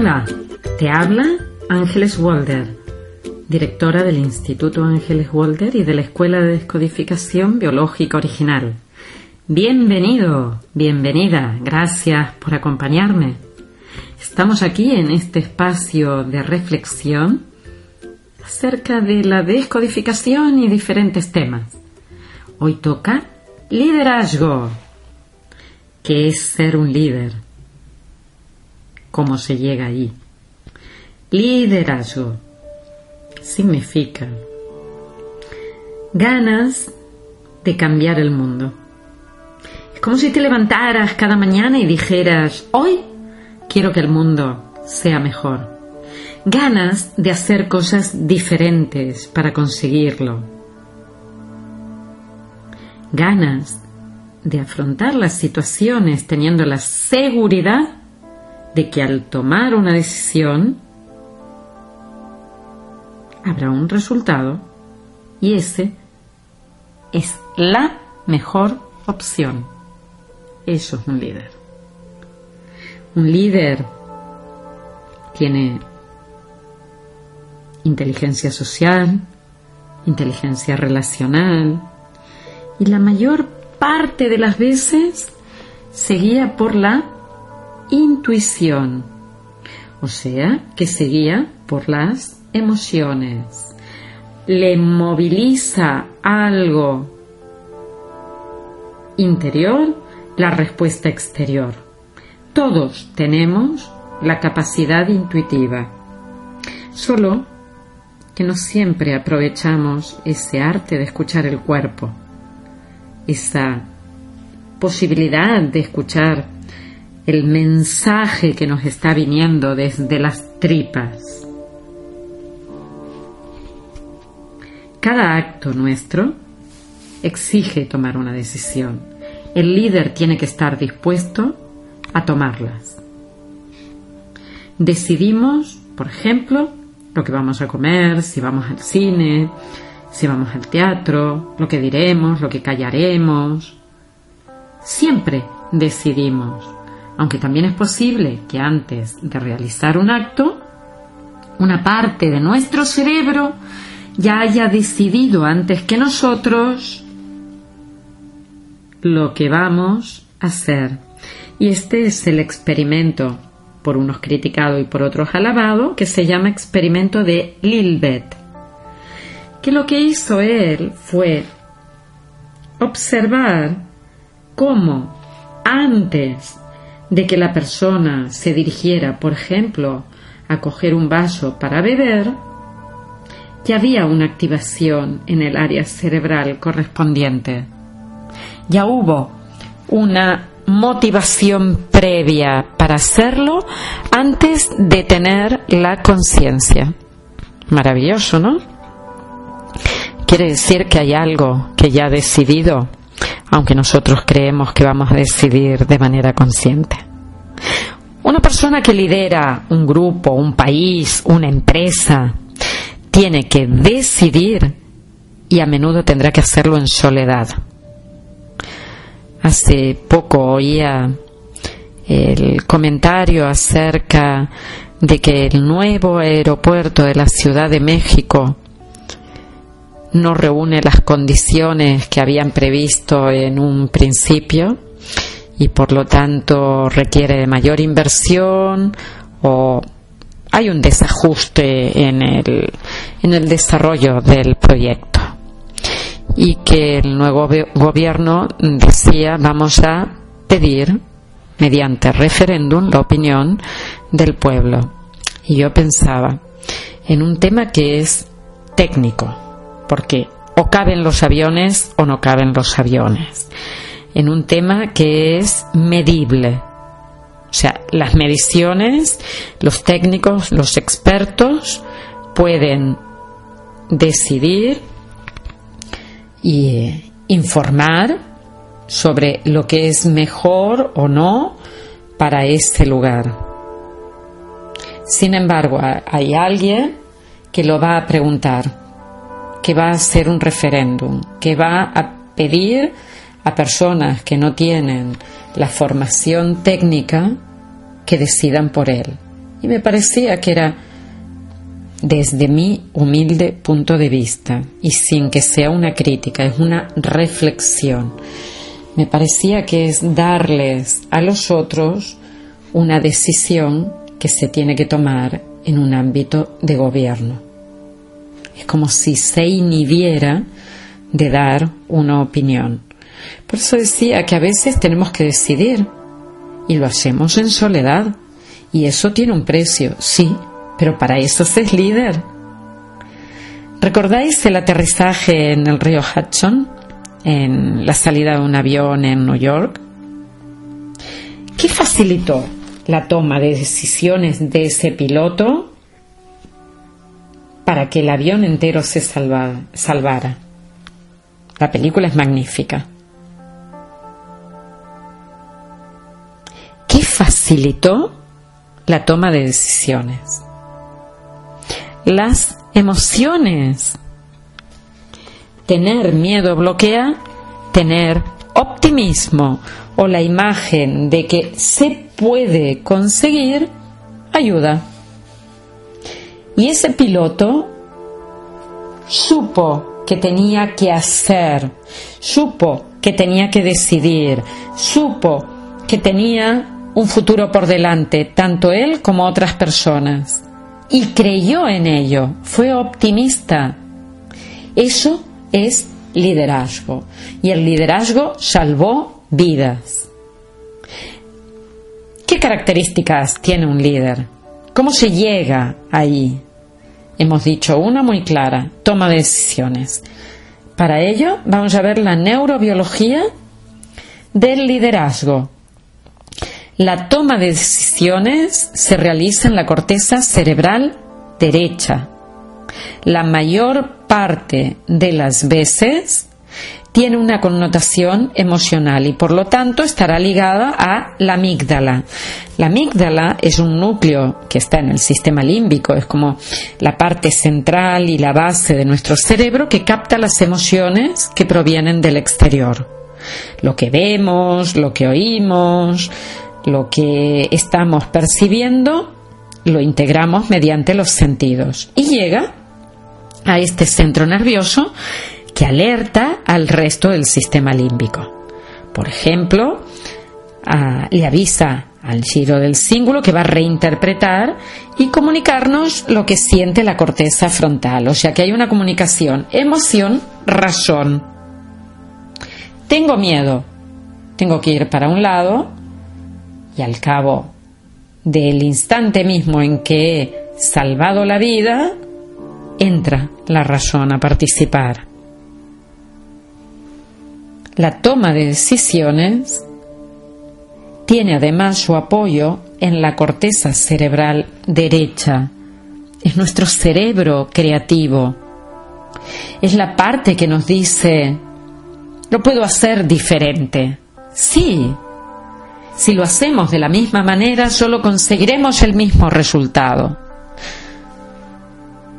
Hola, te habla Ángeles Walder, directora del Instituto Ángeles Walder y de la Escuela de Descodificación Biológica Original. Bienvenido, bienvenida, gracias por acompañarme. Estamos aquí en este espacio de reflexión acerca de la descodificación y diferentes temas. Hoy toca liderazgo. ¿Qué es ser un líder? ¿Cómo se llega ahí? Liderazgo significa ganas de cambiar el mundo. Es como si te levantaras cada mañana y dijeras, hoy quiero que el mundo sea mejor. Ganas de hacer cosas diferentes para conseguirlo. Ganas de afrontar las situaciones teniendo la seguridad de que al tomar una decisión habrá un resultado y ese es la mejor opción. Eso es un líder. Un líder tiene inteligencia social, inteligencia relacional y la mayor parte de las veces se guía por la intuición, o sea, que se guía por las emociones, le moviliza algo interior la respuesta exterior. Todos tenemos la capacidad intuitiva, solo que no siempre aprovechamos ese arte de escuchar el cuerpo, esa posibilidad de escuchar el mensaje que nos está viniendo desde las tripas. Cada acto nuestro exige tomar una decisión. El líder tiene que estar dispuesto a tomarlas. Decidimos, por ejemplo, lo que vamos a comer, si vamos al cine, si vamos al teatro, lo que diremos, lo que callaremos. Siempre decidimos, aunque también es posible que antes de realizar un acto, una parte de nuestro cerebro ya haya decidido antes que nosotros lo que vamos a hacer. Y este es el experimento, por unos criticado y por otros alabado, que se llama experimento de Lilbet. Que lo que hizo él fue observar cómo antes de que la persona se dirigiera, por ejemplo, a coger un vaso para beber, ya había una activación en el área cerebral correspondiente. Ya hubo una motivación previa para hacerlo antes de tener la conciencia. Maravilloso, ¿no? Quiere decir que hay algo que ya ha decidido, aunque nosotros creemos que vamos a decidir de manera consciente. Una persona que lidera un grupo, un país, una empresa, tiene que decidir y a menudo tendrá que hacerlo en soledad. Hace poco oía el comentario acerca de que el nuevo aeropuerto de la Ciudad de México no reúne las condiciones que habían previsto en un principio y por lo tanto requiere de mayor inversión o hay un desajuste en el, en el desarrollo del proyecto y que el nuevo gobierno decía vamos a pedir mediante referéndum la opinión del pueblo. Y yo pensaba en un tema que es técnico, porque o caben los aviones o no caben los aviones. En un tema que es medible, o sea, las mediciones, los técnicos, los expertos pueden decidir y eh, informar sobre lo que es mejor o no para este lugar. Sin embargo, hay alguien que lo va a preguntar, que va a hacer un referéndum, que va a pedir a personas que no tienen la formación técnica que decidan por él. Y me parecía que era desde mi humilde punto de vista y sin que sea una crítica, es una reflexión. Me parecía que es darles a los otros una decisión que se tiene que tomar en un ámbito de gobierno. Es como si se inhibiera de dar una opinión. Por eso decía que a veces tenemos que decidir y lo hacemos en soledad. Y eso tiene un precio, sí, pero para eso se es líder. ¿Recordáis el aterrizaje en el río Hudson? En la salida de un avión en New York. ¿Qué facilitó la toma de decisiones de ese piloto para que el avión entero se salvara? La película es magnífica. ¿Qué facilitó la toma de decisiones? Las emociones. Tener miedo bloquea tener optimismo o la imagen de que se puede conseguir ayuda. Y ese piloto supo que tenía que hacer, supo que tenía que decidir, supo que tenía un futuro por delante, tanto él como otras personas. Y creyó en ello, fue optimista. Eso es liderazgo. Y el liderazgo salvó vidas. ¿Qué características tiene un líder? ¿Cómo se llega ahí? Hemos dicho una muy clara, toma de decisiones. Para ello vamos a ver la neurobiología del liderazgo. La toma de decisiones se realiza en la corteza cerebral derecha. La mayor parte de las veces tiene una connotación emocional y por lo tanto estará ligada a la amígdala. La amígdala es un núcleo que está en el sistema límbico, es como la parte central y la base de nuestro cerebro que capta las emociones que provienen del exterior. Lo que vemos, lo que oímos, lo que estamos percibiendo, lo integramos mediante los sentidos y llega a este centro nervioso alerta al resto del sistema límbico. Por ejemplo, le avisa al giro del símbolo que va a reinterpretar y comunicarnos lo que siente la corteza frontal. O sea que hay una comunicación emoción, razón. Tengo miedo. Tengo que ir para un lado y al cabo del instante mismo en que he salvado la vida, entra la razón a participar la toma de decisiones tiene además su apoyo en la corteza cerebral derecha. Es nuestro cerebro creativo. Es la parte que nos dice, lo puedo hacer diferente. Sí, si lo hacemos de la misma manera, solo conseguiremos el mismo resultado.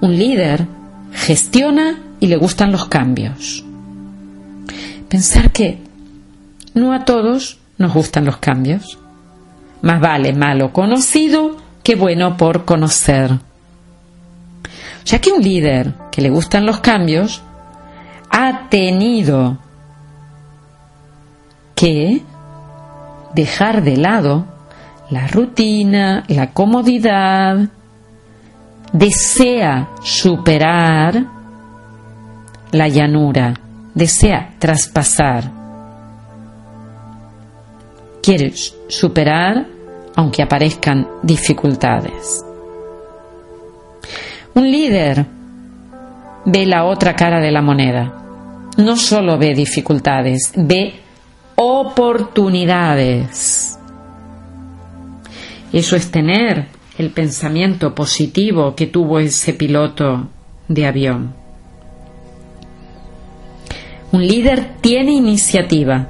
Un líder gestiona y le gustan los cambios pensar que no a todos nos gustan los cambios. Más vale malo conocido que bueno por conocer. Ya que un líder que le gustan los cambios ha tenido que dejar de lado la rutina, la comodidad, desea superar la llanura desea traspasar, quiere superar aunque aparezcan dificultades. Un líder ve la otra cara de la moneda. No solo ve dificultades, ve oportunidades. Eso es tener el pensamiento positivo que tuvo ese piloto de avión. Un líder tiene iniciativa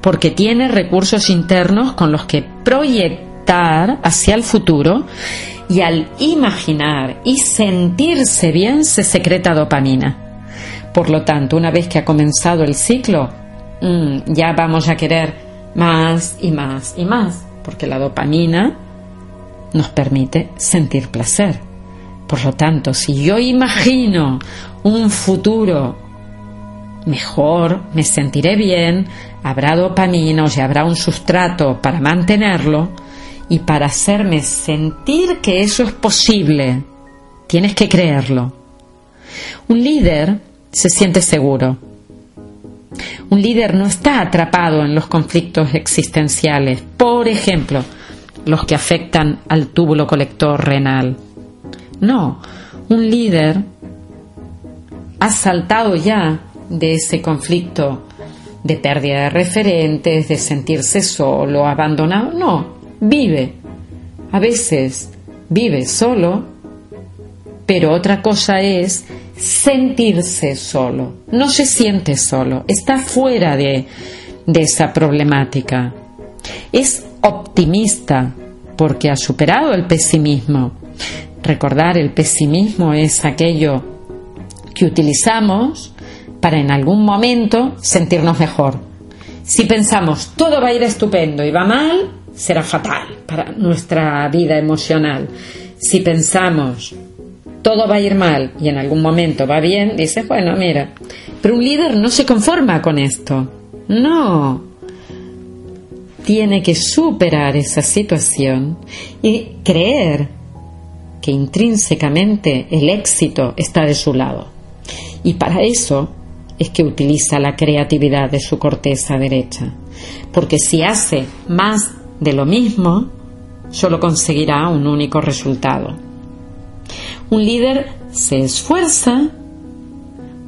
porque tiene recursos internos con los que proyectar hacia el futuro y al imaginar y sentirse bien se secreta dopamina. Por lo tanto, una vez que ha comenzado el ciclo, mm, ya vamos a querer más y más y más, porque la dopamina nos permite sentir placer. Por lo tanto, si yo imagino un futuro mejor, me sentiré bien, habrá dopamina o habrá un sustrato para mantenerlo y para hacerme sentir que eso es posible. Tienes que creerlo. Un líder se siente seguro. Un líder no está atrapado en los conflictos existenciales, por ejemplo, los que afectan al túbulo colector renal. No, un líder ha saltado ya de ese conflicto de pérdida de referentes, de sentirse solo, abandonado. No, vive. A veces vive solo, pero otra cosa es sentirse solo. No se siente solo, está fuera de, de esa problemática. Es optimista porque ha superado el pesimismo. Recordar, el pesimismo es aquello que utilizamos para en algún momento sentirnos mejor. Si pensamos todo va a ir estupendo y va mal, será fatal para nuestra vida emocional. Si pensamos todo va a ir mal y en algún momento va bien, dices, bueno, mira, pero un líder no se conforma con esto. No. Tiene que superar esa situación y creer que intrínsecamente el éxito está de su lado. Y para eso es que utiliza la creatividad de su corteza derecha. Porque si hace más de lo mismo, solo conseguirá un único resultado. Un líder se esfuerza,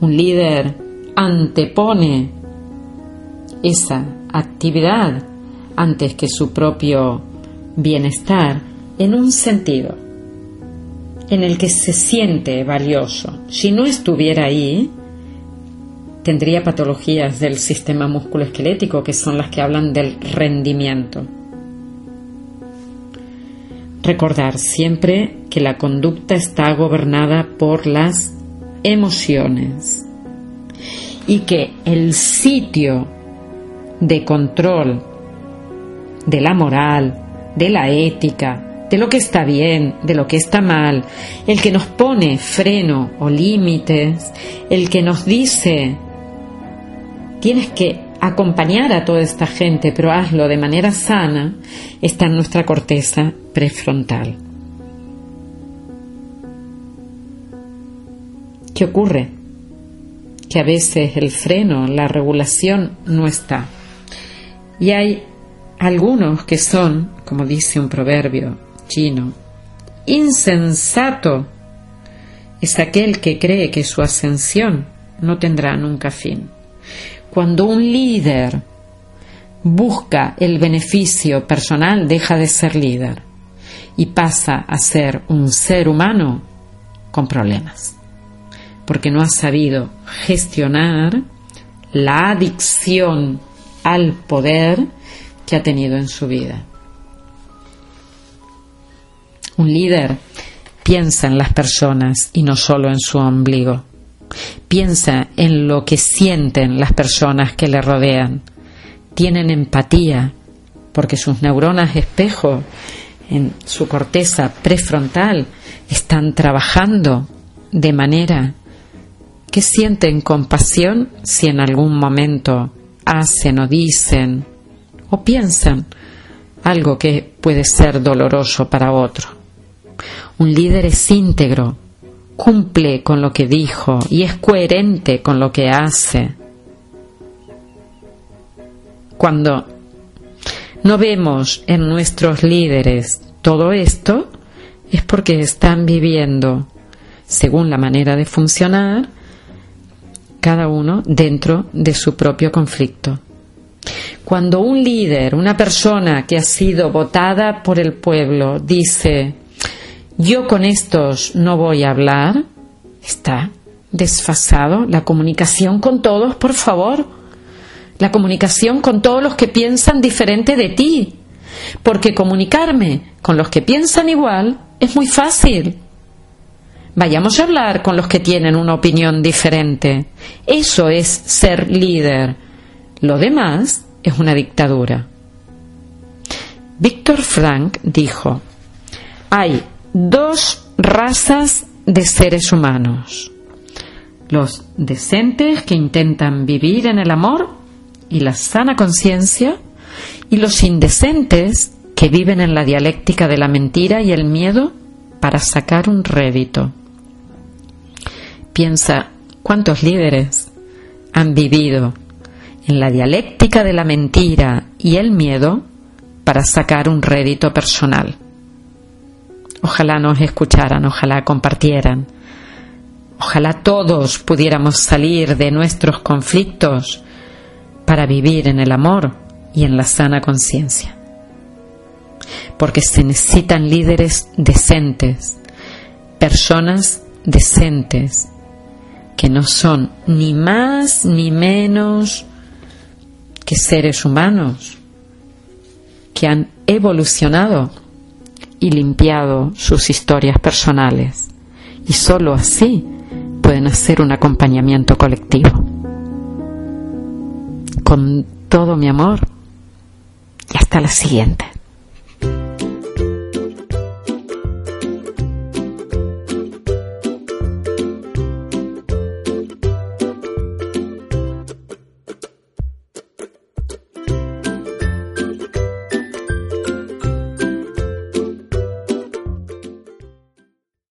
un líder antepone esa actividad antes que su propio bienestar en un sentido en el que se siente valioso. Si no estuviera ahí, tendría patologías del sistema musculoesquelético que son las que hablan del rendimiento. Recordar siempre que la conducta está gobernada por las emociones y que el sitio de control de la moral, de la ética, de lo que está bien, de lo que está mal, el que nos pone freno o límites, el que nos dice tienes que acompañar a toda esta gente, pero hazlo de manera sana, está en nuestra corteza prefrontal. ¿Qué ocurre? Que a veces el freno, la regulación no está. Y hay algunos que son, como dice un proverbio chino, insensato es aquel que cree que su ascensión no tendrá nunca fin. Cuando un líder busca el beneficio personal, deja de ser líder y pasa a ser un ser humano con problemas, porque no ha sabido gestionar la adicción al poder que ha tenido en su vida. Un líder piensa en las personas y no solo en su ombligo. Piensa en lo que sienten las personas que le rodean. Tienen empatía porque sus neuronas espejo en su corteza prefrontal están trabajando de manera que sienten compasión si en algún momento hacen o dicen o piensan algo que puede ser doloroso para otro. Un líder es íntegro cumple con lo que dijo y es coherente con lo que hace. Cuando no vemos en nuestros líderes todo esto, es porque están viviendo según la manera de funcionar, cada uno dentro de su propio conflicto. Cuando un líder, una persona que ha sido votada por el pueblo, dice, yo con estos no voy a hablar, está desfasado la comunicación con todos, por favor. La comunicación con todos los que piensan diferente de ti. Porque comunicarme con los que piensan igual es muy fácil. Vayamos a hablar con los que tienen una opinión diferente. Eso es ser líder. Lo demás es una dictadura. Víctor Frank dijo, hay dos razas de seres humanos. Los decentes que intentan vivir en el amor y la sana conciencia y los indecentes que viven en la dialéctica de la mentira y el miedo para sacar un rédito. Piensa cuántos líderes han vivido en la dialéctica de la mentira y el miedo para sacar un rédito personal. Ojalá nos escucharan, ojalá compartieran. Ojalá todos pudiéramos salir de nuestros conflictos para vivir en el amor y en la sana conciencia. Porque se necesitan líderes decentes, personas decentes, que no son ni más ni menos que seres humanos, que han evolucionado y limpiado sus historias personales. Y sólo así pueden hacer un acompañamiento colectivo. Con todo mi amor y hasta la siguiente.